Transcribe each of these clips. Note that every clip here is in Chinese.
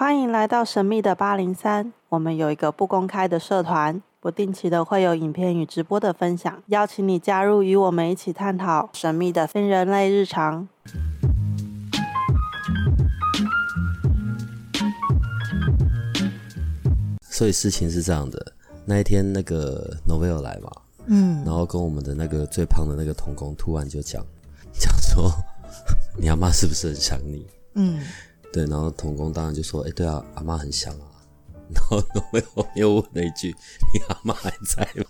欢迎来到神秘的八零三。我们有一个不公开的社团，不定期的会有影片与直播的分享，邀请你加入，与我们一起探讨神秘的非人类日常。所以事情是这样的，那一天那个 Novel 来嘛，嗯，然后跟我们的那个最胖的那个童工突然就讲讲说，你阿妈是不是很想你？嗯，对，然后童工当然就说，哎、对啊，阿妈很想啊。然后 Novel 又问了一句，你阿妈还在吗？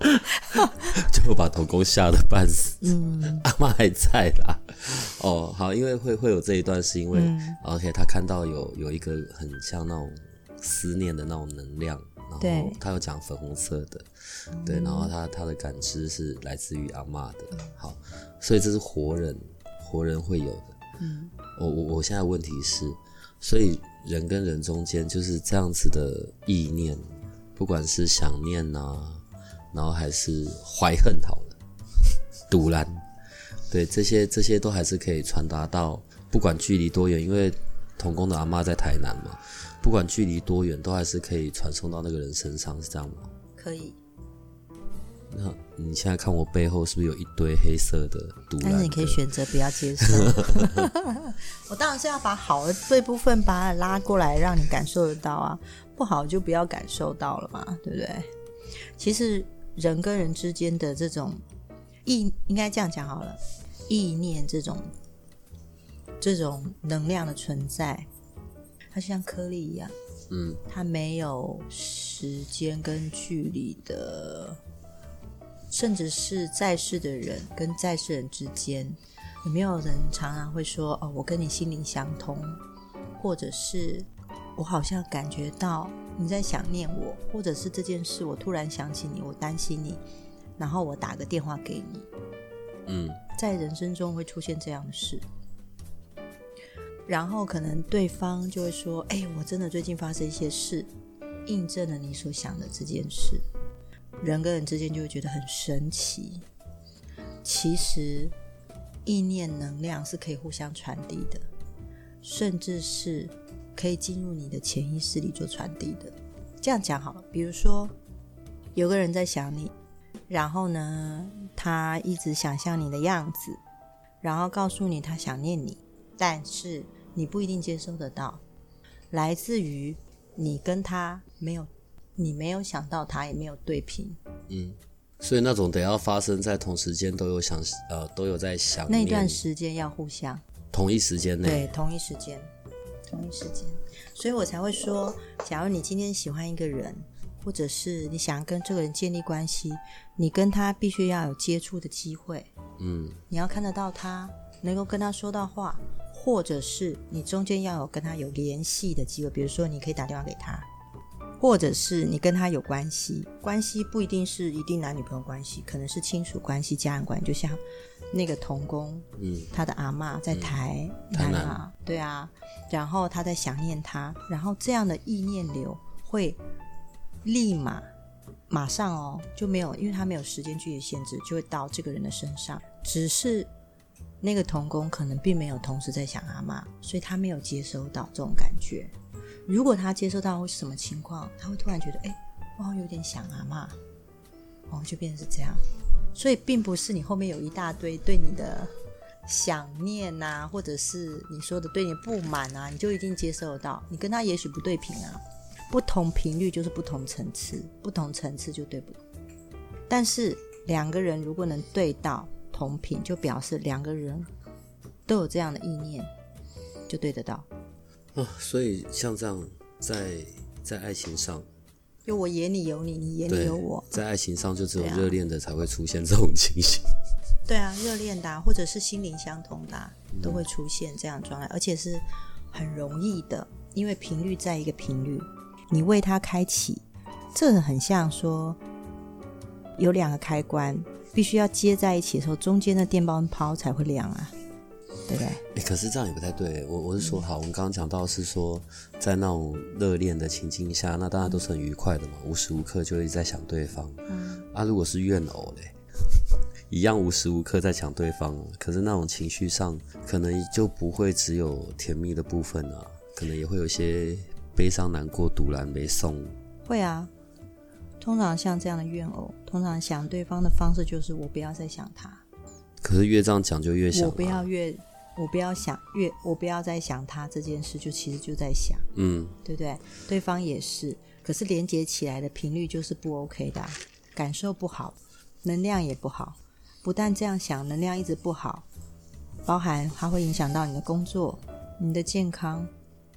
就把童工吓得半死。嗯，阿妈还在啦。哦，好，因为会会有这一段，是因为、OK，他看到有有一个很像那种思念的那种能量，然后他有讲粉红色的，对，然后他他的感知是来自于阿妈的。好，所以这是活人活人会有的。嗯，我我我现在问题是，所以人跟人中间就是这样子的意念，不管是想念呐、然后还是怀恨好了，堵拦，对，这些这些都还是可以传达到，不管距离多远，因为童工的阿妈在台南嘛，不管距离多远，都还是可以传送到那个人身上，是这样吗？可以。那你现在看我背后是不是有一堆黑色的堵拦？但是你可以选择不要接受。我当然是要把好的这部分把它拉过来，让你感受得到啊，不好就不要感受到了嘛，对不对？其实人跟人之间的这种意，应该这样讲好了，意念这种这种能量的存在，它就像颗粒一样，嗯，它没有时间跟距离的，甚至是在世的人跟在世人之间，有没有人常常会说：“哦，我跟你心灵相通，或者是我好像感觉到你在想念我，或者是这件事我突然想起你，我担心你，然后我打个电话给你。”嗯，在人生中会出现这样的事，然后可能对方就会说：“哎、我真的最近发生一些事，印证了你所想的这件事。”人跟人之间就会觉得很神奇。其实，意念能量是可以互相传递的，甚至是可以进入你的潜意识里做传递的。这样讲好了，比如说有个人在想你，然后呢，他一直想象你的样子，然后告诉你他想念你，但是你不一定接收得到，来自于你跟他没有，你没有想到他，也没有对平，所以那种得要发生在同时间都有想呃都有在想那念段时间要互相。同一时间内，对同一时间，同一时间，所以我才会说，假如你今天喜欢一个人，或者是你想跟这个人建立关系，你跟他必须要有接触的机会，嗯。你要看得到他，能够跟他说到话，或者是你中间要有跟他有联系的机会，比如说你可以打电话给他，或者是你跟他有关系，关系不一定是一定男女朋友关系，可能是亲属关系、家人关系，就像那个童工，嗯，他的阿嬷在台台南对啊，然后他在想念他，然后这样的意念流会立马马上哦就没有，因为他没有时间距离限制，就会到这个人的身上。只是那个童工可能并没有同时在想阿妈，所以他没有接收到这种感觉。如果他接收到会是什么情况，他会突然觉得，哎，我好像有点想阿嬷，哦，就变成是这样。所以并不是你后面有一大堆对你的想念呐、或者是你说的对你不满啊，你就一定接受得到。你跟他也许不对频啊，不同频率就是不同层次，不同层次就对不。但是两个人如果能对到同频，就表示两个人都有这样的意念，就对得到。啊，所以像这样在在爱情上，就我眼里有你，你眼里有我，在爱情上就只有热恋的才会出现这种情形。对啊，热恋的、啊、或者是心灵相通的啊、嗯都会出现这样的状态，而且是很容易的，因为频率在一个频率，你为它开启，这很像说有两个开关，必须要接在一起的时候，中间的电棒泡才会亮啊，对不对？哎、可是这样也不太对。我我是说，好，我们刚刚讲到是说，在那种热恋的情境下，那大家都是很愉快的嘛，无时无刻就一直在想对方。嗯，啊，如果是怨偶嘞，一样无时无刻在想对方，可是那种情绪上可能就不会只有甜蜜的部分啊，可能也会有一些悲伤、难过、独然没送。会啊，通常像这样的怨偶，通常想对方的方式就是我不要再想他，可是越这样讲就越想、啊，我不要越，我不要想越，我不要再想他这件事，就其实就在想，嗯，对不对？对方也是，可是连接起来的频率就是不 OK 的啊、感受不好，能量也不好。不但这样想，能量一直不好，包含它会影响到你的工作、你的健康，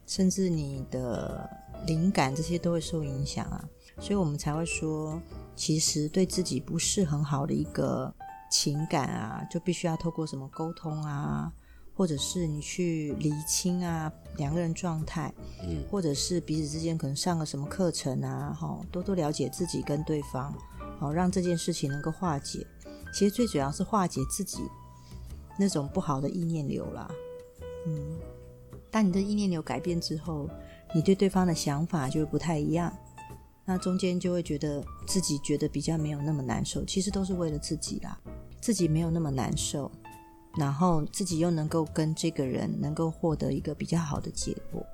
甚至你的灵感，这些都会受影响啊。所以我们才会说，其实对自己不是很好的一个情感啊，就必须要透过什么沟通啊，或者是你去厘清啊两个人状态，嗯，或者是彼此之间可能上个什么课程啊，哈，多多了解自己跟对方，好让这件事情能够化解。其实最主要是化解自己那种不好的意念流啦，嗯，当你的意念流改变之后，你对对方的想法就会不太一样。那中间就会觉得自己觉得比较没有那么难受，其实都是为了自己啦，自己没有那么难受，然后自己又能够跟这个人能够获得一个比较好的结果，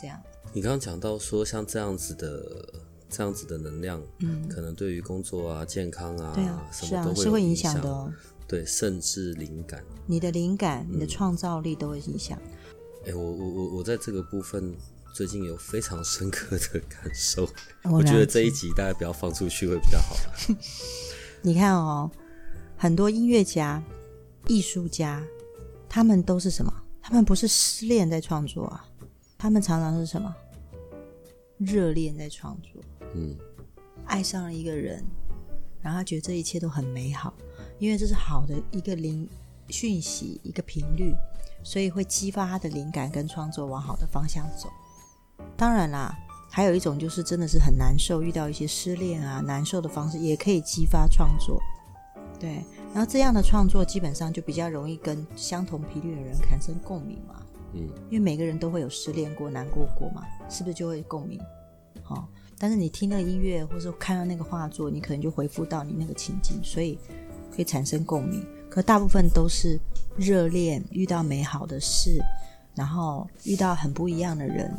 这样。你刚刚讲到说，像这样子的这样子的能量，嗯，可能对于工作啊、健康啊，对啊，什么都会影响的哦。对，甚至灵感。你的灵感、嗯你的创造力都会影响。哎、我我我我在这个部分最近有非常深刻的感受，我我觉得这一集大家不要放出去会比较好。你看哦，很多音乐家、艺术家，他们都是什么？他们不是失恋在创作啊，他们常常是什么？热恋在创作，嗯，爱上了一个人，然后他觉得这一切都很美好，因为这是好的一个灵讯息，一个频率，所以会激发他的灵感跟创作往好的方向走。当然啦，还有一种就是真的是很难受，遇到一些失恋啊难受的方式，也可以激发创作。对，然后这样的创作基本上就比较容易跟相同频率的人产生共鸣嘛。嗯，因为每个人都会有失恋过、难过过嘛，是不是就会共鸣？好、但是你听那个音乐，或是看到那个画作，你可能就回复到你那个情境，所以会产生共鸣。可大部分都是热恋，遇到美好的事，然后遇到很不一样的人，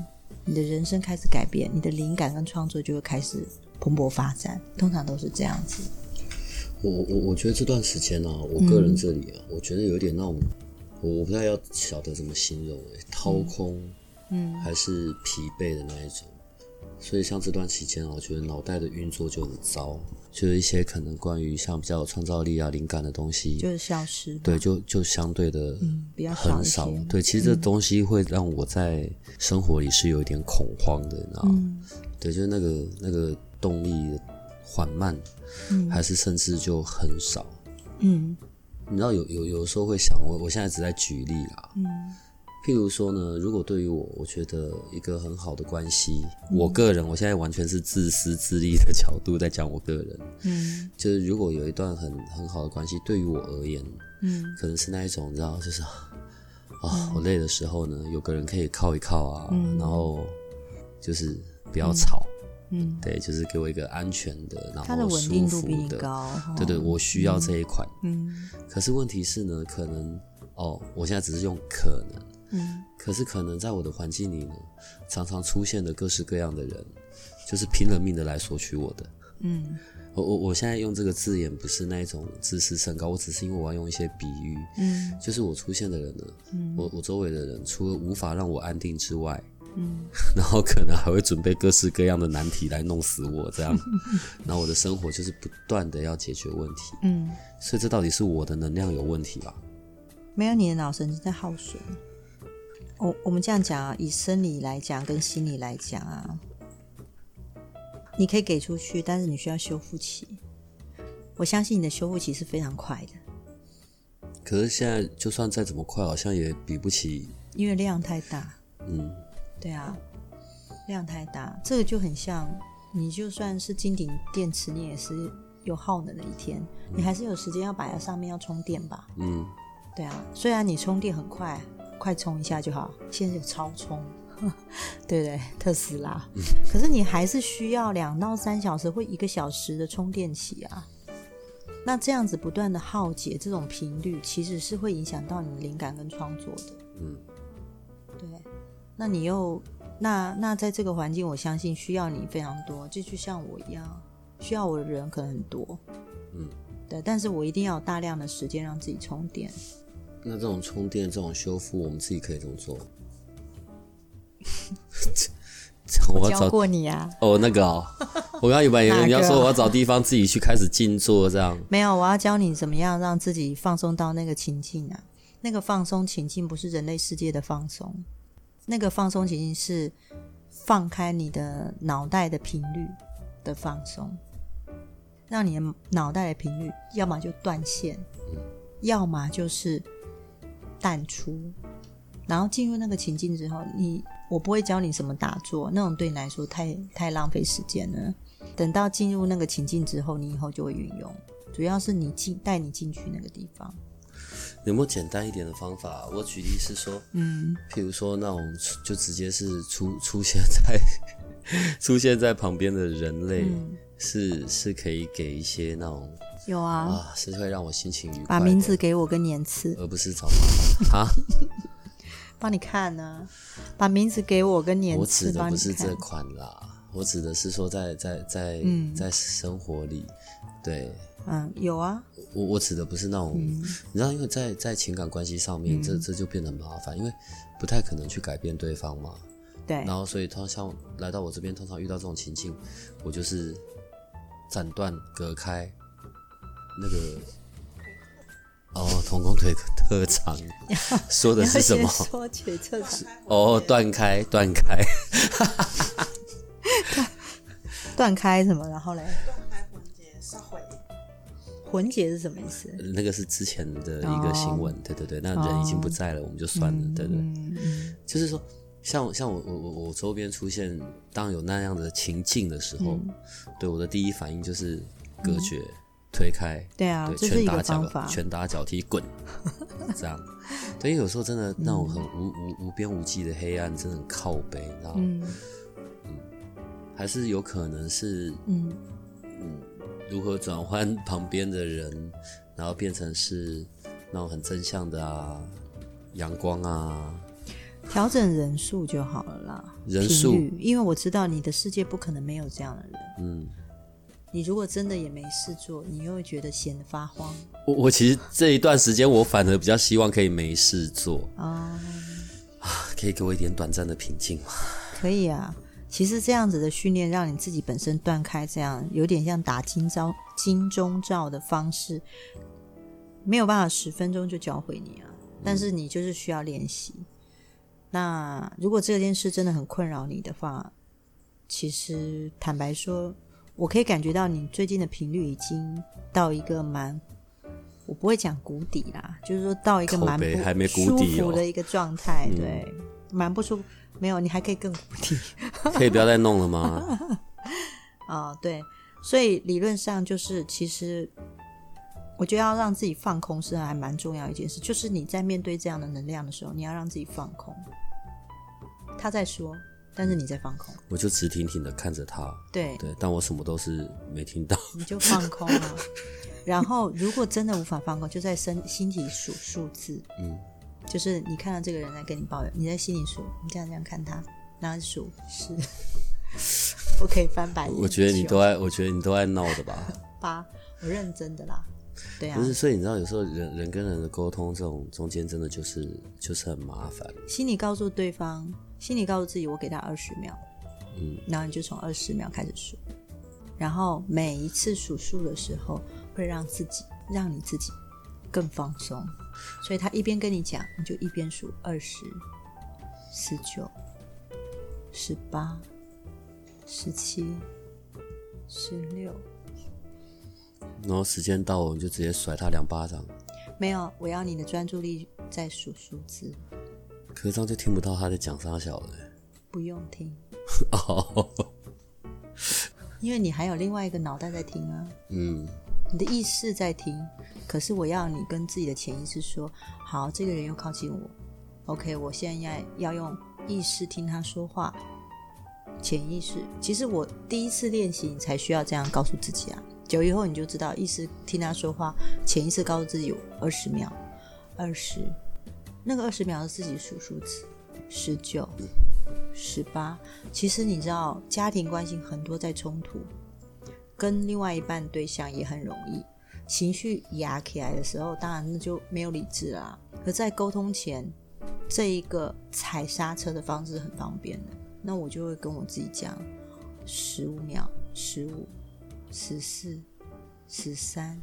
你的人生开始改变，你的灵感跟创作就会开始蓬勃发展。通常都是这样子。我我我觉得这段时间呢、我个人这里啊，我觉得有点那种，我我不太要晓得怎么形容、欸，掏空，嗯还是疲惫的那一种。所以像这段期间啊，我觉得脑袋的运作就很糟，就是一些可能关于像比较有创造力啊、灵感的东西，就是消失。对，，就就相对的嗯，比较少一很少。。对，其实这东西会让我在生活里是有一点恐慌的，你知道吗？嗯对，就是那个那个动力缓慢，嗯。还是甚至就很少。嗯。你知道有有有时候会想，我我现在只在举例啦，嗯。譬如说呢，如果对于我，我觉得一个很好的关系，我个人，我现在完全是自私自利的角度在讲我个人，嗯。就是如果有一段很很好的关系，对于我而言，嗯。可能是那一种，你知道，就是啊，我累的时候呢，有个人可以靠一靠啊，嗯。然后就是不要吵，嗯，对，就是给我一个安全的，然后舒服的，高。对对，哦我需要这一款。嗯。可是问题是呢，可能哦，我现在只是用可能，嗯。可是可能在我的环境里呢，常常出现的各式各样的人，就是拼了命的来索取我的。嗯。我我我现在用这个字眼不是那一种自视甚高，我只是因为我要用一些比喻，嗯。就是我出现的人呢，嗯。我我周围的人除了无法让我安定之外，嗯 然后可能还会准备各式各样的难题来弄死我，这样，然后我的生活就是不断的要解决问题，嗯，所以这到底是我的能量有问题吧？没有你的脑神经在耗损。我我们这样讲啊，以生理来讲跟心理来讲啊，你可以给出去，但是你需要修复期。我相信你的修复期是非常快的，可是现在就算再怎么快，好像也比不起，因为量太大。嗯对啊，量太大，这个就很像你就算是金顶电池，你也是有耗能的一天，你还是有时间要摆在上面要充电吧？嗯，对啊，虽然你充电很快，快充一下就好，现在有超充，对不对？特斯拉，可是你还是需要两到三小时或一个小时的充电期啊。那这样子不断的耗竭这种频率，其实是会影响到你的灵感跟创作的。嗯，对，那你又那那在这个环境，我相信需要你非常多，就就像我一样，需要我的人可能很多，嗯，对，但是我一定要有大量的时间让自己充电。那这种充电、这种修复，我们自己可以怎么做？我教找过你啊？哦，那个哦，我刚刚以为哪个你要说我要找地方自己去开始静坐，这样没有，我要教你怎么样让自己放松到那个情境啊。那个放松情境不是人类世界的放松，那个放松情境是放开你的脑袋的频率的放松，让你的脑袋的频率要么就断线，要么就是淡出。然后进入那个情境之后，你我不会教你什么打坐，那种对你来说太太浪费时间了。等到进入那个情境之后，你以后就会运用。主要是你进带你进去那个地方。有没有简单一点的方法？我举例是说，嗯，譬如说那种就直接是出出现在 出现在旁边的人类，嗯。是是可以给一些那种有啊，啊，是会让我心情愉快，把名字给我跟年次，而不是找麻烦啊。帮你看呢、把名字给我跟年我次，指的不是这。款啦，我指的是说在在在、嗯。在生活里，对。嗯，有啊，我我指的不是那种，嗯你知道，因为在在情感关系上面，这这就变得很麻烦，因为不太可能去改变对方嘛。对然，后所以通常来到我这边，通常遇到这种情境，我就是斩断隔开那个哦，童工腿特长 说的是什么？说腿特长哦，断开断开，断开什么？然后嘞，断开魂结是毁，魂结是什么意思？那个是之前的一个新闻，对对对，那人已经不在了，我们就算了，对对。就是说，像像我我我我周边出现当有那样的情境的时候，嗯对我的第一反应就是隔绝、推开，对啊，拳打脚。拳打脚踢滚，这样。对，因为有时候真的那种很无无无边无际的黑暗，真的很靠背，你知道吗？嗯还是有可能是嗯如何转换旁边的人，然后变成是那种很正向的啊，阳光啊，调整人数就好了啦，人数因为我知道你的世界不可能没有这样的人。嗯。你如果真的也没事做，你又会觉得闲得发慌我我其实这一段时间，我反而比较希望可以没事做，啊。可以给我一点短暂的平静吗？可以啊，其实这样子的训练，让你自己本身断开，这样有点像打金招金钟罩的方式，没有办法十分钟就教会你啊。但是你就是需要练习。那如果这件事真的很困扰你的话，其实坦白说，我可以感觉到你最近的频率已经到一个蛮，我不会讲谷底啦，就是说到一个蛮不舒服的一个状态，嗯对，蛮不舒服。没有，你还可以更谷底 可以不要再弄了吗？啊、对，所以理论上就是，其实我觉得要让自己放空是还蛮重要一件事，就是你在面对这样的能量的时候，你要让自己放空。他在说，但是你在放空，我就直挺挺的看着他，对，对，但我什么都是没听到。你就放空了。然后，如果真的无法放空，就在身心体数数字，嗯，就是你看到这个人在跟你抱怨，你在心里数，你这样这样看他，然后数是，我可以翻白眼。我觉得你都爱，我觉得你都爱闹的吧？八，我认真的啦，对啊不，是，所以你知道，有时候人人跟人的沟通，这种中间真的就是就是很麻烦。心里告诉对方，心里告诉自己，我给他二十秒，嗯，然后你就从二十秒开始数，然后每一次数数的时候，会让自己让你自己更放松，所以他一边跟你讲，你就一边数二十、十九、十八、十七、十六，然后时间到，我们就直接甩他两巴掌，没有，我要你的专注力在数数字，可是这样就听不到他在讲啥小了。不用听，哦，因为你还有另外一个脑袋在听啊。嗯，你的意识在听，可是我要你跟自己的潜意识说：好，这个人又靠近我，OK，我现在要用意识听他说话。潜意识，其实我第一次练习，你才需要这样告诉自己啊。久以后你就知道，意识听他说话，潜意识告诉自己有二十秒，二十，那个二十秒是自己数数字，十九、十八。其实你知道，家庭关系很多在冲突，跟另外一半对象也很容易情绪压起来的时候，当然那就没有理智啦。可在沟通前，这一个踩刹车的方式很方便的，那我就会跟我自己讲：十五秒、十五、十四、十三，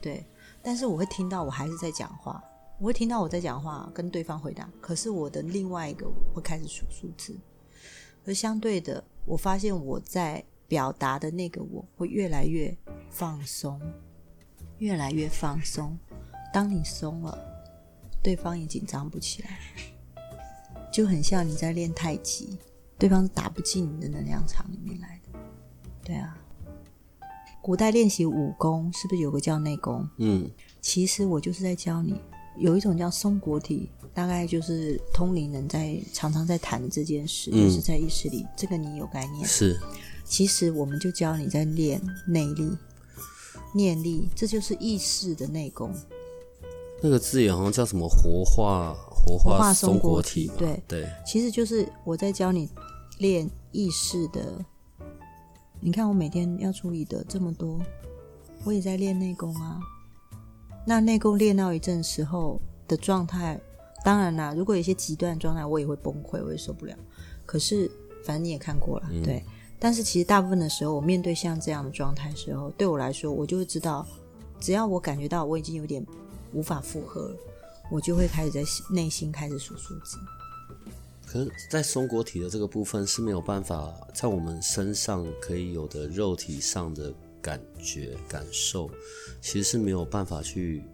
对。但是我会听到我还是在讲话，我会听到我在讲话，跟对方回答。可是我的另外一个会开始数数字，而相对的，我发现我在表达的那个我会越来越放松，越来越放松。当你松了，对方也紧张不起来，就很像你在练太极，对方打不进你的能量场里面来的。对啊。古代练习武功是不是有个叫内功？嗯，其实我就是在教你，有一种叫松果体，大概就是通灵人在常常在谈的这件事，就是在意识里，这个你有概念？是。其实我们就教你在练内力、念力，这就是意识的内功。那个字眼好像叫什么“活化活化松果体”？对对，其实就是我在教你练意识的。你看我每天要处理的这么多，我也在练内功啊。那内功练到一阵时候的状态，当然啦，如果有一些极端状态，我也会崩溃，我也受不了。可是反正你也看过了，对。但是其实大部分的时候，我面对像这样的状态时候，对我来说，我就会知道，只要我感觉到我已经有点无法负荷了，我就会开始在内心开始数数字。可是，在松果体的这个部分是没有办法在我们身上可以有的肉体上的感觉感受，其实是没有办法去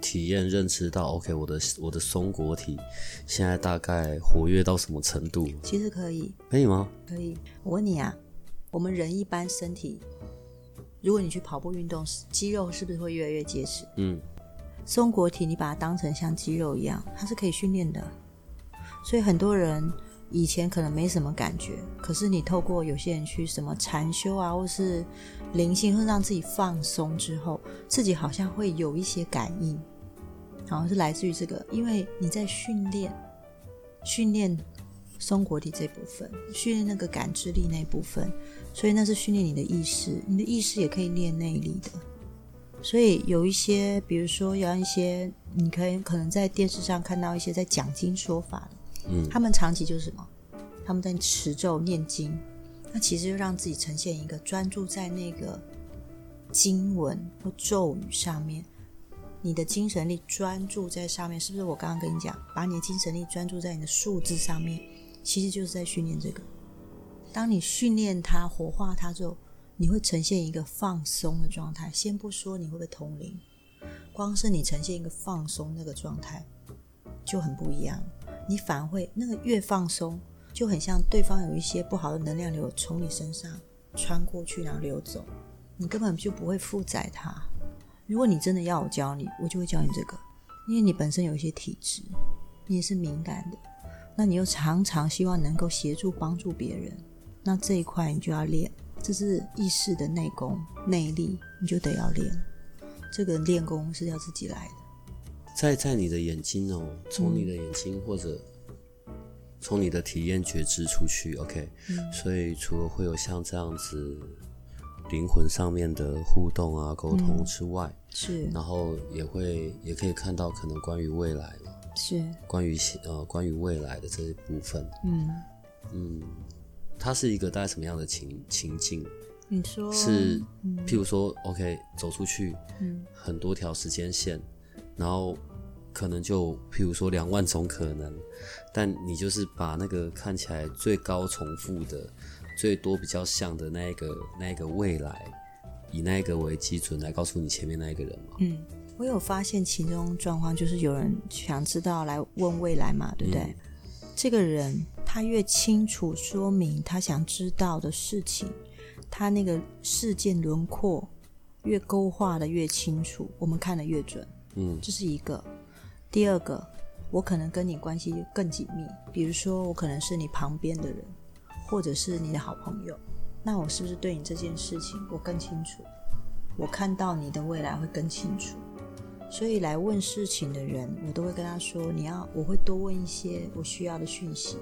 体验认知到。OK，我的我的松果体现在大概活跃到什么程度？其实可以，可以吗？可以。我问你啊，我们人一般身体，如果你去跑步运动，肌肉是不是会越来越结实？嗯。松果体，你把它当成像肌肉一样，它是可以训练的。所以很多人以前可能没什么感觉，可是你透过有些人去什么禅修啊，或是灵性，会让自己放松之后，自己好像会有一些感应，好像是来自于这个，因为你在训练训练松果体这部分，训练那个感知力那部分，所以那是训练你的意识，你的意识也可以练内力的。所以有一些，比如说有一些，你可以可能在电视上看到一些在讲经说法的。他们长期就是什么？他们在持咒念经，那其实就让自己呈现一个专注在那个经文或咒语上面，你的精神力专注在上面，是不是？我刚刚跟你讲，把你的精神力专注在你的数字上面，其实就是在训练这个。当你训练它、活化它之后，你会呈现一个放松的状态。先不说你会不会通灵，光是你呈现一个放松那个状态，就很不一样。你反而会那个越放松，就很像对方有一些不好的能量流从你身上穿过去，然后流走，你根本就不会负载它。如果你真的要我教你，我就会教你这个，因为你本身有一些体质，你也是敏感的，那你又常常希望能够协助帮助别人，那这一块你就要练，这是意识的内功内力，你就得要练。这个练功是要自己来的。在在你的眼睛哦，从你的眼睛或者从你的体验觉知出去，OK。所以除了会有像这样子灵魂上面的互动啊、沟通之外，是，然后也会也可以看到可能关于未来嘛，是，关于呃关于未来的这一部分，嗯。嗯，它是一个大概什么样的情情境？你说？是，譬如说，OK，走出去，嗯，很多条时间线。然后可能就譬如说两万种可能，但你就是把那个看起来最高重复的、最多比较像的那一个、那一个未来，以那个为基准来告诉你前面那一个人嘛。嗯，我有发现其中状况，就是有人想知道来问未来嘛，对不对？这个人他越清楚说明他想知道的事情，他那个事件轮廓越勾画的越清楚，我们看的越准。嗯，这是一个。第二个，我可能跟你关系更紧密，比如说我可能是你旁边的人，或者是你的好朋友，那我是不是对你这件事情我更清楚？我看到你的未来会更清楚。所以来问事情的人，我都会跟他说：“你要，我会多问一些我需要的讯息，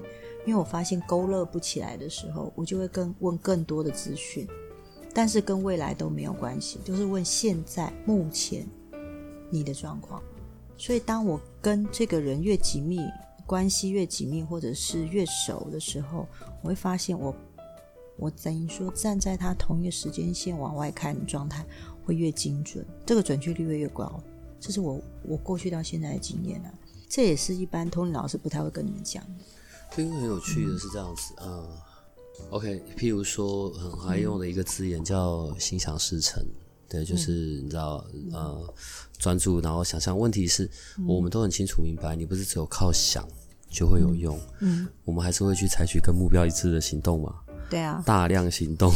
因为我发现勾勒不起来的时候，我就会更问更多的资讯，但是跟未来都没有关系，就是问现在目前你的状况。所以当我跟这个人越紧密，关系越紧密，或者是越熟的时候，我会发现我我等于说站在他同一个时间线往外看的状态会越精准，这个准确率会越高。这是我我过去到现在的经验啊，这也是一般通灵老师不太会跟你们讲的。这个很有趣的是这样子，嗯，OK，譬如说很爱用的一个字眼叫心想事成，对，就是你知道，呃，专注然后想象。问题是，我们都很清楚明白，你不是只有靠想就会有用，嗯，我们还是会去采取跟目标一致的行动嘛。对啊，大量行动，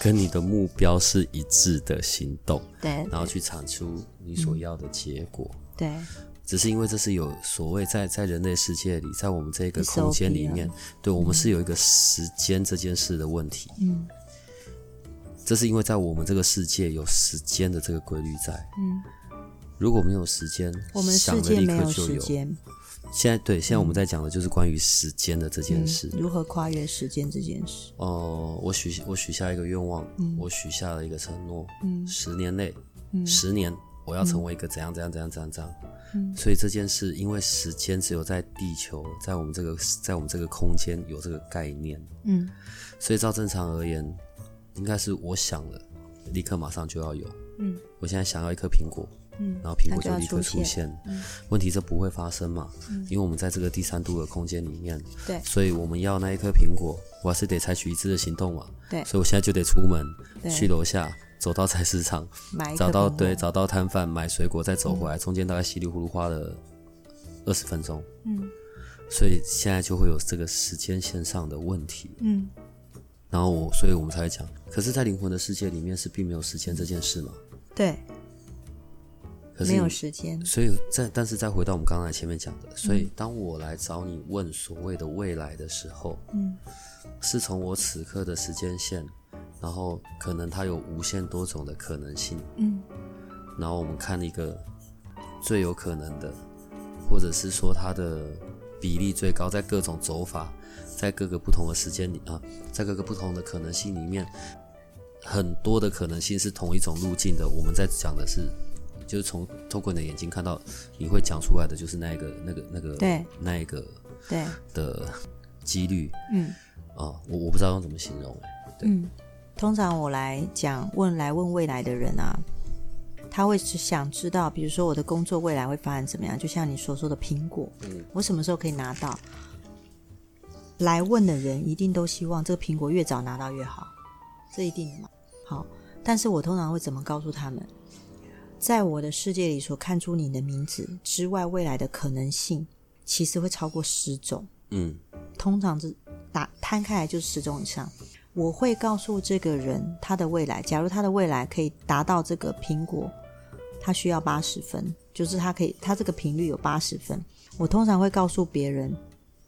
跟你的目标是一致的行动，对，然后去产出你所要的结果，对。只是因为这是有所谓在在人类世界里，在我们这个空间里面，对我们是有一个时间这件事的问题，嗯，这是因为在我们这个世界有时间的这个规律在，嗯，如果没有时间，我们想世界没有的立刻就时间，现在对，现在我们在讲的就是关于时间的这件事。如何跨越时间这件事。哦、我许我许下一个愿望，我许下了一个承诺，嗯。十年内，嗯。十年我要成为一个怎样怎样怎样怎样怎样。嗯。所以这件事，因为时间只有在地球，在我们这个在我们这个空间有这个概念，嗯。所以照正常而言，应该是我想了，立刻马上就要有。嗯我现在想要一颗苹果，嗯，然后苹果就立刻出出现。嗯问题这不会发生嘛？因为我们在这个第三度的空间里面，对所以我们要那一颗苹果，我还是得采取一致的行动嘛。对所以我现在就得出门，去楼下，走到菜市场，找到对找到摊贩买水果，再走回来，中间大概稀里糊涂花了二十分钟。嗯所以现在就会有这个时间线上的问题，嗯然后我，所以我们才会讲，可是，在灵魂的世界里面是并没有时间这件事嘛？对，可是没有时间。所以在但是再回到我们刚才前面讲的，所嗯。以当我来找你问所谓的未来的时候，嗯。是从我此刻的时间线，然后可能它有无限多种的可能性，嗯。然后我们看一个最有可能的，或者是说它的比例最高，在各种走法，在各个不同的时间里啊，在各个不同的可能性里面，很多的可能性是同一种路径的。我们在讲的是，就是从透过你的眼睛看到，你会讲出来的就是那一个、那个、那个、对。那一个对，的几率。嗯。啊，我我不知道用怎么形容、欸嗯。通常我来讲问来问未来的人啊，他会只想知道，比如说我的工作未来会发展怎么样，就像你所说的苹果，嗯我什么时候可以拿到？来问的人一定都希望这个苹果越早拿到越好，这一定的嘛。好，但是我通常会怎么告诉他们？在我的世界里所看出你的名字之外，未来的可能性其实会超过十种。嗯通常是打摊开来就是十种以上。我会告诉这个人他的未来，假如他的未来可以达到这个苹果，他需要八十分，就是他可以，他这个频率有八十分。我通常会告诉别人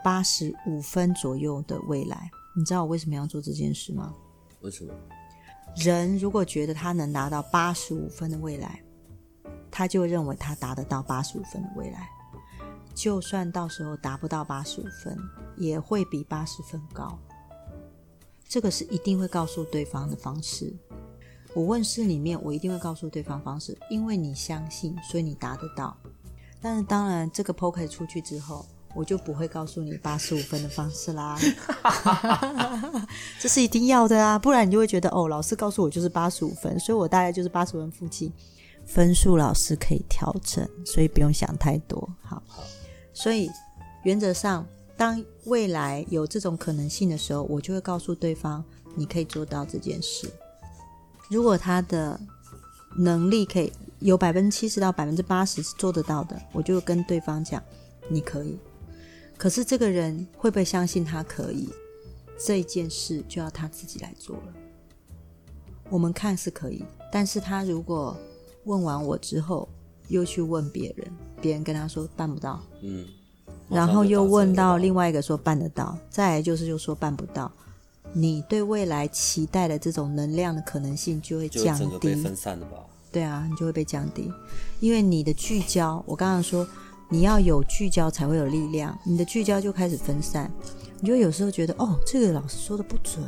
八十五分左右的未来。你知道我为什么要做这件事吗？为什么？人如果觉得他能达到八十五分的未来，他就认为他达得到八十五分的未来。就算到时候达不到八十五分，也会比八十分高。这个是一定会告诉对方的方式。我问事里面，我一定会告诉对方方式，因为你相信，所以你达得到。但是当然，这个 p o k e 出去之后，我就不会告诉你八十五分的方式啦。这是一定要的啊，不然你就会觉得哦，老师告诉我就是八十五分，所以我大概就是八十分附近。分数老师可以调整，所以不用想太多。好，所以原则上，当未来有这种可能性的时候，我就会告诉对方，你可以做到这件事。如果他的能力可以有百分之七十到百分之八十是做得到的，我就跟对方讲，你可以。可是这个人会不会相信他可以？这一件事就要他自己来做了。我们看是可以，但是他如果问完我之后，又去问别人，别人跟他说办不到，嗯，然后又问到另外，一个说办得到，再来就是又说办不到，你对未来期待的这种能量的可能性就会降低。分散的吧？对啊，你就会被降低，因为你的聚焦，我刚刚说你要有聚焦才会有力量，你的聚焦就开始分散，你就有时候觉得哦，这个老师说的不准，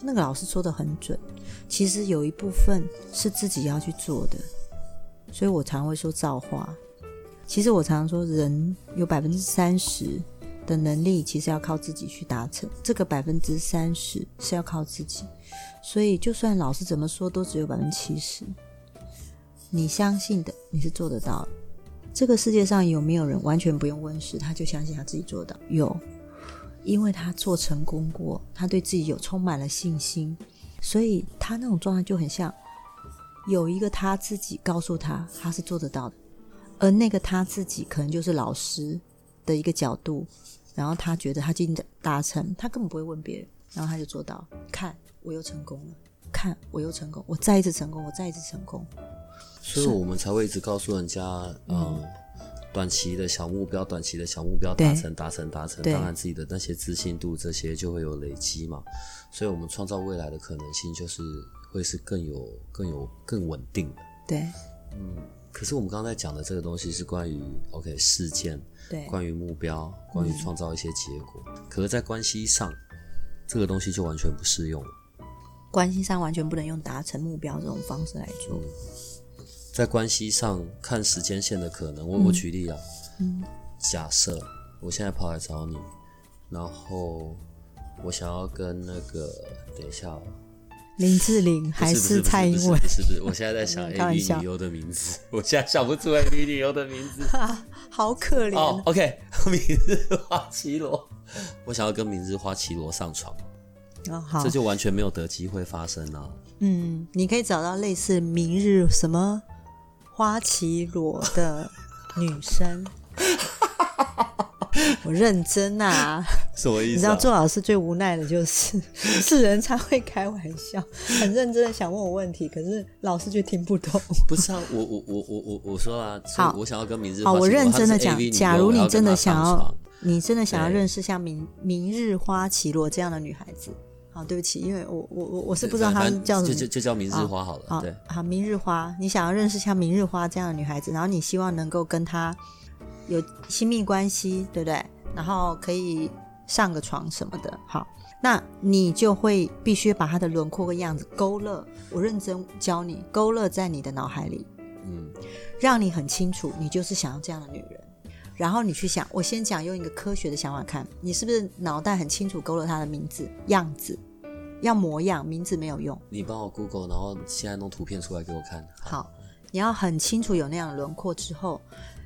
那个老师说的很准，其实有一部分是自己要去做的，所以我常会说造化。其实我常常说，人有百分之三十的能力，其实要靠自己去达成，这个百分之三十是要靠自己，所以就算老师怎么说，都只有百分之七十。你相信的，你是做得到的。这个世界上有没有人完全不用问世，他就相信他自己做到？有，因为他做成功过，他对自己有充满了信心，所以他那种状态就很像有一个他自己告诉他他是做得到的，而那个他自己可能就是老师的一个角度，然后他觉得他今天达成，他根本不会问别人，然后他就做到。看，我又成功了；看，我又成功，我再一次成功，我再一次成功。所以我们才会一直告诉人家，嗯，短期的小目标，短期的小目标达成，达成，达成，当然自己的那些自信度这些就会有累积嘛。所以我们创造未来的可能性就是会是更有、更有、更稳定的。对，嗯。可是我们刚才讲的这个东西是关于 OK 事件，对，关于目标，关于创造一些结果。可是，在关系上，这个东西就完全不适用了。关系上完全不能用达成目标这种方式来做。在关系上看时间线的可能，我我举例啊，嗯假设我现在跑来找你，然后我想要跟那个等一下，林志玲还是蔡英文？是不是？我现在在想 A B 女优的名字，我现在想不出 A B 女优的名字，好可怜。哦，OK，明日花绮罗，我想要跟明日花绮罗上床，哦好，这就完全没有得机会发生啊。嗯，你可以找到类似明日什么。花绮罗的女生，我认真啊！什么意思？你知道做老师最无奈的就是 是人才会开玩笑，很认真的想问我问题，可是老师却听不懂。不是啊，我我我我我我说啊，好，我想要跟明日好，我认真的讲，假如你真的想要，你真的想要认识像明明日花绮罗这样的女孩子。好，对不起，因为我我我我是不知道她叫什么，就就就叫明日花好了。对，好，明日花，你想要认识像明日花这样的女孩子，然后你希望能够跟她有亲密关系，对不对？然后可以上个床什么的。好，那你就会必须把她的轮廓和样子勾勒，我认真教你勾勒在你的脑海里，嗯，让你很清楚，你就是想要这样的女人。然后你去想，我先讲用一个科学的想法看，你是不是脑袋很清楚勾勒她的名字样子，要模样，名字没有用。你帮我 Google，然后现在弄图片出来给我看。好，你要很清楚有那样的轮廓之后，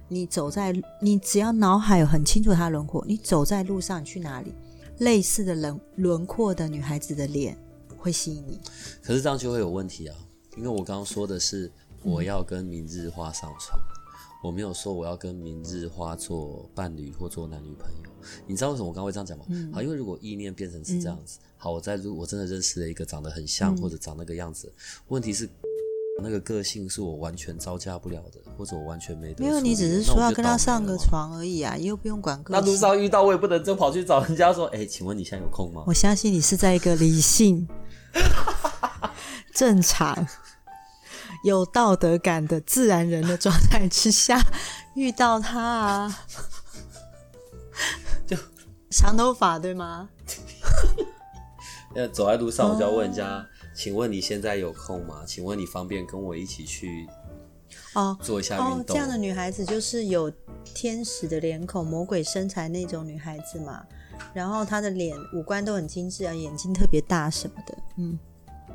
你走在你只要脑海有很清楚她的轮廓，你走在路上去哪里，类似的轮轮廓的女孩子的脸会吸引你。可是这样就会有问题啊，因为我刚刚说的是我要跟明日花上床。我没有说我要跟明日花做伴侣或做男女朋友，你知道为什么我刚会这样讲吗？好，因为如果意念变成是这样子，好，我在如我真的认识了一个长得很像或者长那个样子，问题是那个个性是我完全招架不了的，或者我完全没得。没有，你只是说要跟他上个床而已啊，又不用管个性。那路上遇到我也不能就跑去找人家说，哎，请问你现在有空吗？我相信你是在一个理性、正常。有道德感的自然人的状态之下遇到他啊，就长头发对吗？那走在路上我就要问人家，请问你现在有空吗？请问你方便跟我一起去哦做一下运动？这样的女孩子就是有天使的脸孔、魔鬼身材那种女孩子嘛。然后她的脸五官都很精致啊，眼睛特别大什么的。嗯，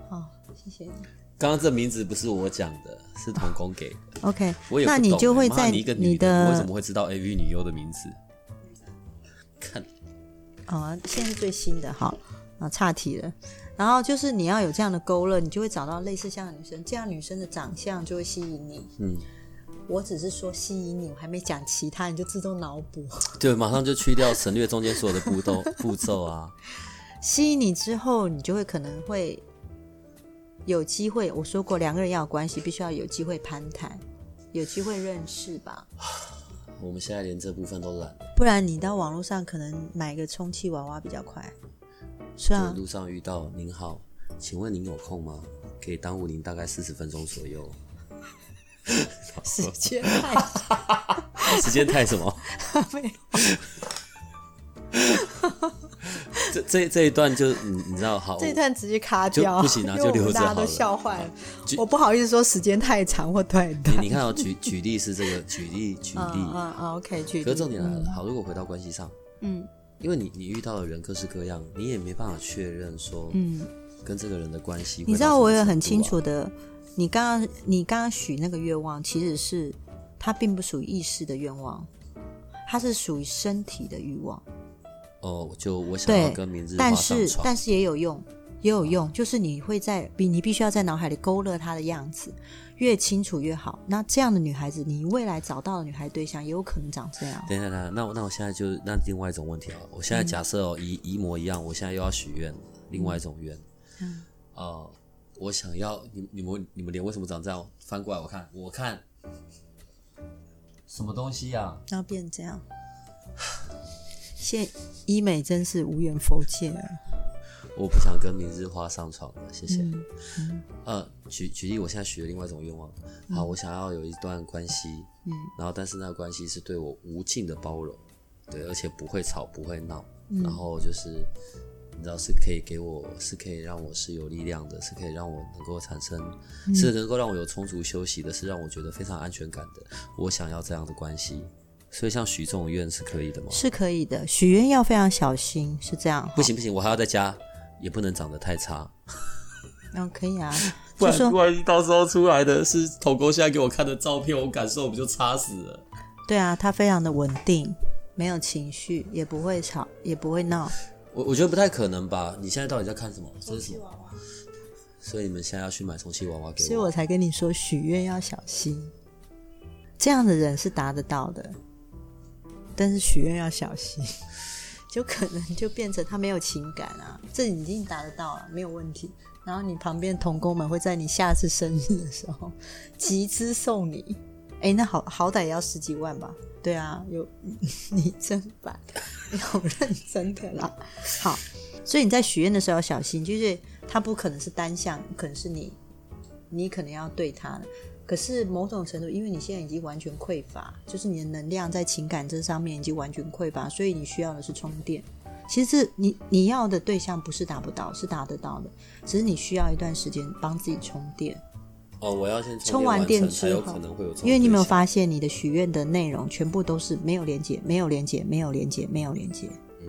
好，谢谢你。刚刚这名字不是我讲的，是童工给的。OK，我也那你就会在你的为什么会知道 AV 女优的名字？看，啊，现在是最新的，好啊，岔题了。然后就是你要有这样的勾勒，你就会找到类似像的女生，这样女生的长相就会吸引你。嗯，我只是说吸引你，我还没讲其他，你就自动脑补。对，马上就去掉省略中间所有的步骤步骤啊。吸引你之后，你就会可能会。有机会，我说过，两个人要有关系，必须要有机会攀谈，有机会认识吧。我们现在连这部分都懒，不然你到网络上可能买个充气娃娃比较快。是啊。路上遇到您好，请问您有空吗？可以耽误您大概四十分钟左右。时间太 时间太什么？没有这这这一段就你你知道好，这一段直接卡掉，不行啊就留着大家都笑坏了。我不好意思说时间太长或太短。你你看哦，举举例是这个，举例举嗯例，啊啊，OK，举例。可是重点来了，好，如果回到关系上，嗯因为你你遇到的人各式各样，你也没办法确认说嗯，跟这个人的关系。你知道我也很清楚的，你刚刚你刚刚许那个愿望，其实是它并不属于意识的愿望，它是属于身体的欲望。哦，就我想要对跟明日花但，是但是也有用，也有用，就是你会在比你必须要在脑海里勾勒他的样子，越清楚越好。那这样的女孩子，你未来找到的女孩对象也有可能长这样。等等下，那我那我现在就那另外一种问题啊，我现在假设哦一一模一样，我现在又要许愿，另外一种愿，嗯，呃，我想要你你们你们脸为什么长这样？翻过来我看，我看什么东西呀、然后变成这样。现医美真是无缘佛界啊！我不想跟明日花上床了，谢谢。嗯嗯呃，举举例，我现在许了另外一种愿望，好，我想要有一段关系，嗯然后但是那个关系是对我无尽的包容，对，而且不会吵不会闹，嗯然后就是你知道是可以给我，是可以让我是有力量的，是可以让我能够产生，嗯是能够让我有充足休息的，是让我觉得非常安全感的。我想要这样的关系，所以像许这种愿是可以的吗？是可以的。许愿要非常小心，是这样。不行不行，我还要再加，也不能长得太差，嗯，可以啊。不然万一到时候出来的是头哥现在给我看的照片，我感受不就差死了？对啊，他非常的稳定，没有情绪，也不会吵，也不会闹。我我觉得不太可能吧？你现在到底在看什么？这是什么？所以你们现在要去买充气娃娃给我？所以我才跟你说，许愿要小心。这样的人是达得到的，但是许愿要小心，就可能就变成他没有情感啊。这已经达得到了，没有问题。然后你旁边童工们会在你下次生日的时候集资送你，哎，那好好歹也要十几万吧？对啊，有 你真烦，你好认真的啦。好，所以你在许愿的时候要小心，就是他不可能是单向，可能是你，你可能要对他的。可是某种程度，因为你现在已经完全匮乏，就是你的能量在情感这上面已经完全匮乏，所以你需要的是充电。其实这你你要的对象不是达不到，是达得到的，只是你需要一段时间帮自己充电。哦，我要先充完电之后有可能会有因为你有没有发现，你的许愿的内容全部都是没有连接，没有连接，没有连接，没有连接。嗯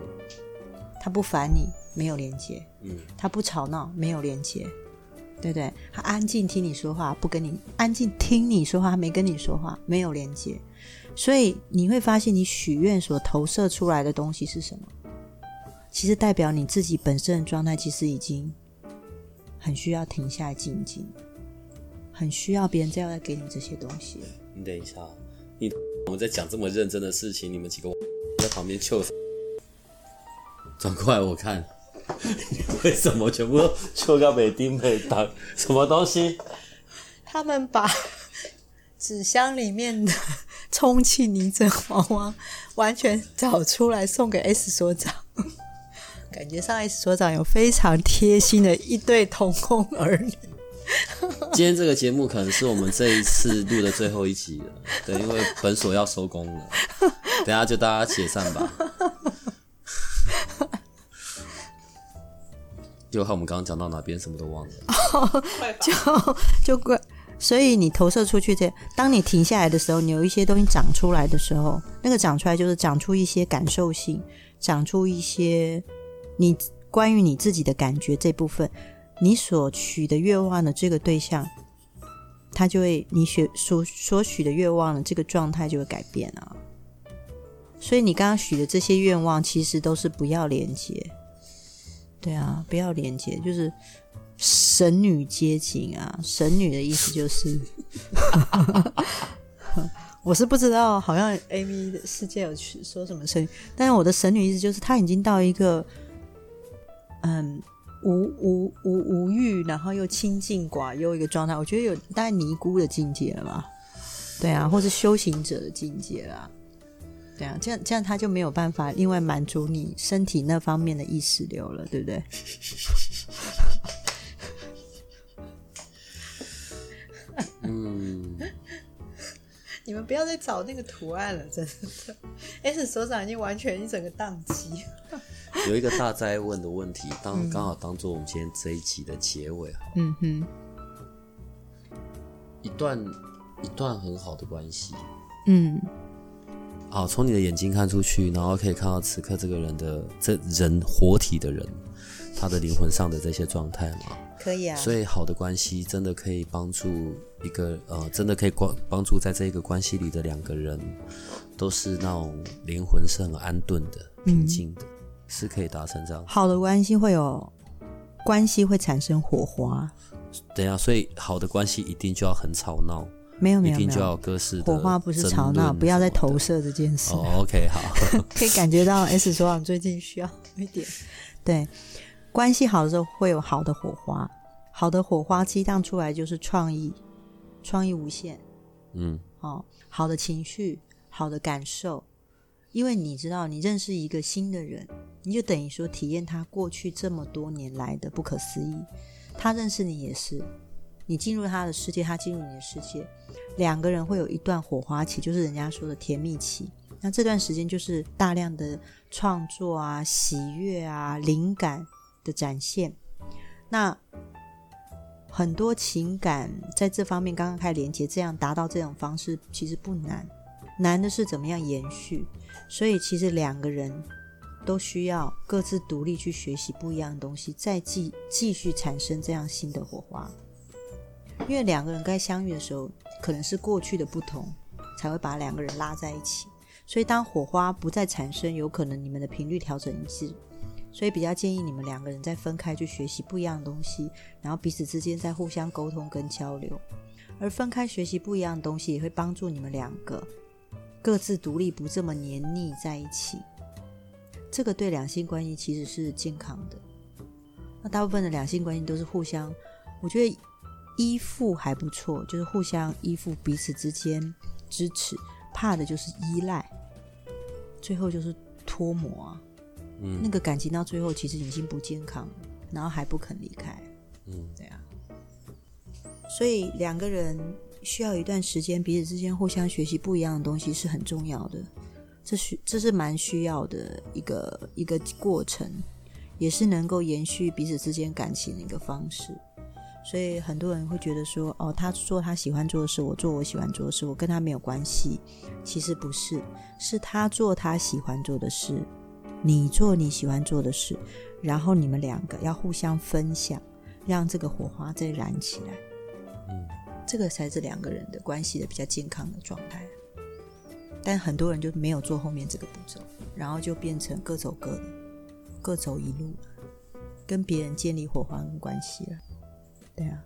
他不烦你，没有连接；嗯他不吵闹，没有连接，对对？他安静听你说话，不跟你安静听你说话，他没跟你说话，没有连接。所以你会发现，你许愿所投射出来的东西是什么？其实代表你自己本身的状态，其实已经很需要停下来静静，很需要别人再来给你这些东西。你等一下，你我们在讲这么认真的事情，你们几个在旁边糗什么，转过来我看，为什么全部都糗到北丁北当什么东西？他们把纸箱里面的充气泥整娃娃完全找出来送给 S 所长，感觉上 S 所长有非常贴心的一对同工儿女。今天这个节目可能是我们这一次录的最后一集了，对，因为本所要收工了，等下就大家解散吧。就看我们刚刚讲到哪边，什么都忘了。就就怪，所以你投射出去这，当你停下来的时候，你有一些东西长出来的时候，那个长出来就是长出一些感受性，长出一些你关于你自己的感觉这部分，你所许的愿望的这个对象，他就会你许所所许的愿望的这个状态就会改变啊。所以你刚刚许的这些愿望，其实都是不要连接。对啊，不要连接，就是神女接近啊。神女的意思就是，我是不知道，好像 Amy 的世界有去说什么神女，但是我的神女意思就是，她已经到一个嗯无无无无欲，然后又清净寡忧一个状态。我觉得有大概尼姑的境界了吧？对啊，或是修行者的境界啦。对啊，这样这样他就没有办法另外满足你身体那方面的意识流了，对不对？嗯，你们不要再找那个图案了，真的。S 所掌已经完全一整个宕机。有一个大灾问的问题，当刚好当做我们今天这一集的结尾啊。嗯哼，一段一段很好的关系，嗯好，从你的眼睛看出去，然后可以看到此刻这个人的这人活体的人，他的灵魂上的这些状态嘛。可以啊。所以好的关系真的可以帮助一个呃，真的可以关帮助在这一个关系里的两个人，都是那种灵魂是很安顿的、平静的，是可以达成这样。好的关系会有关系会产生火花，等一下，所以好的关系一定就要很吵闹，没有没有没一定就要有。有，各式火花不是吵闹，不要再投射这件事。哦，OK，好，可以感觉到 S 手掌最近需要一点，对，关系好的时候会有好的火花，好的火花激荡出来就是创意，创意无限。嗯。哦，好的情绪，好的感受，因为你知道，你认识一个新的人，你就等于说体验他过去这么多年来的不可思议，他认识你也是，你进入他的世界，他进入你的世界，两个人会有一段火花期，就是人家说的甜蜜期。那这段时间就是大量的创作啊、喜悦啊、灵感的展现。那很多情感在这方面刚刚开始连接，这样达到这种方式其实不难，难的是怎么样延续。所以其实两个人都需要各自独立去学习不一样的东西，再继继续产生这样新的火花。因为两个人该相遇的时候，可能是过去的不同，才会把两个人拉在一起。所以当火花不再产生，有可能你们的频率调整一致。所以比较建议你们两个人再分开去学习不一样的东西，然后彼此之间再互相沟通跟交流。而分开学习不一样的东西，也会帮助你们两个各自独立，不这么黏腻在一起。这个对两性关系其实是健康的。那大部分的两性关系都是互相，我觉得依附还不错，就是互相依附，彼此之间支持。怕的就是依赖，最后就是脱模啊。嗯那个感情到最后其实已经不健康了，然后还不肯离开。嗯，对啊。所以两个人需要一段时间，彼此之间互相学习不一样的东西是很重要的。这需这是蛮需要的一个一个过程，也是能够延续彼此之间感情的一个方式。所以很多人会觉得说，哦，他做他喜欢做的事，我做我喜欢做的事，我跟他没有关系。其实不是，是他做他喜欢做的事，你做你喜欢做的事，然后你们两个要互相分享，让这个火花再燃起来。嗯，这个才是两个人的关系的比较健康的状态。但很多人就没有做后面这个步骤，然后就变成各走各的，各走一路，跟别人建立火花跟关系了。对啊，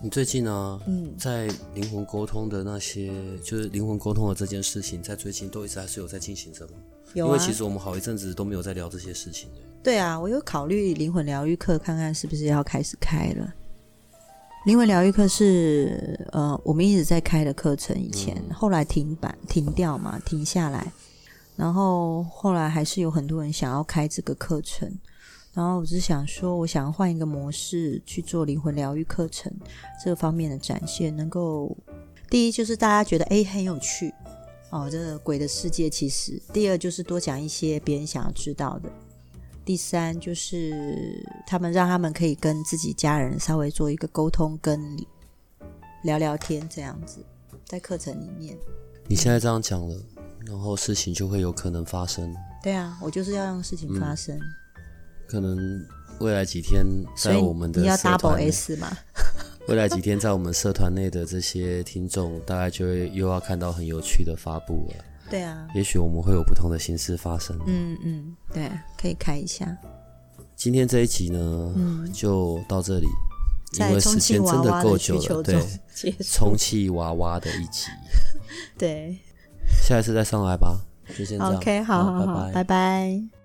你最近呢，嗯在灵魂沟通的那些，就是灵魂沟通的这件事情，在最近都一直还是有在进行着吗？有啊因为，其实我们好一阵子都没有在聊这些事情了。对啊，我有考虑灵魂疗愈课，看看是不是要开始开了。灵魂疗愈课是呃，我们一直在开的课程，以前、嗯后来停板停掉嘛，停下来，然后后来还是有很多人想要开这个课程，然后我只想说，我想要换一个模式去做灵魂疗愈课程这个方面的展现，能够第一就是大家觉得诶很有趣哦，这个鬼的世界其实；第二就是多讲一些别人想要知道的。第三就是他们让他们可以跟自己家人稍微做一个沟通，跟聊聊天这样子，在课程里面。你现在这样讲了，然后事情就会有可能发生，对啊，我就是要让事情发生，可能未来几天在我们的你要社 double S 嘛？未来几天在我们社团内的这些听众，大概就会又要看到很有趣的发布了。对啊，也许我们会有不同的形式发生。嗯嗯，对，可以开一下。今天这一集呢，嗯就到这里，因在为时间真的够久了。对，充气娃娃的一集，对下一次再上来吧。就先这样。，OK，好好好，拜拜拜。